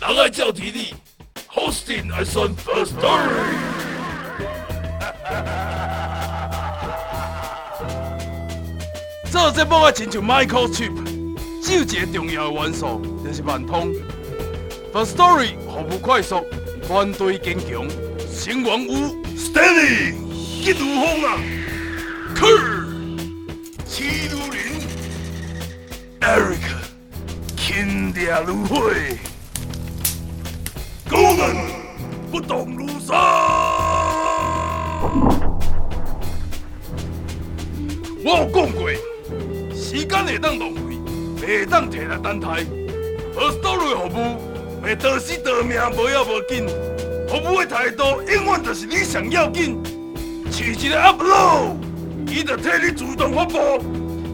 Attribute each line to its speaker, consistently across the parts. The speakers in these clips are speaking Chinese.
Speaker 1: 人爱叫体力，Hosting 爱算 First Story。
Speaker 2: 做节目啊，亲像 Microchip，只有一个重要的元素，就是万通。Firstory 服务快速，团队坚强，成员有
Speaker 1: Stanley 一如风啊，Kurt 七如林，Eric 轻点如火，动如山。我有讲过，时间会当浪费，袂当摕来等待。好，倒落服务。会得死得命，无要无紧。服务的态度永远就是你上要紧。试一个 upload，伊就替你自动发布。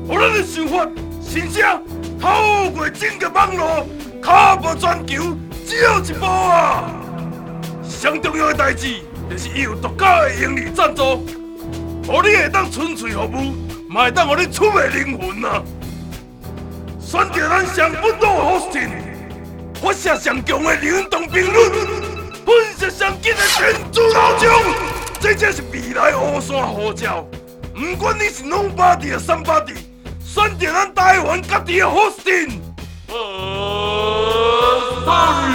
Speaker 1: 互咱的想法、心声透过整个网络，卡步全球只有一部啊！上重要的代志就是伊有独家的盈利赞助，互你会当纯粹服务，嘛会当互你出卖灵魂啊！选择咱上稳妥的 hosting。发射上强的联动频率，喷射上紧的电子脑浆，这才是未来乌山呼召。不管你是 nobody 啊，somebody，选择咱台湾家己的 hosting。呃，sorry。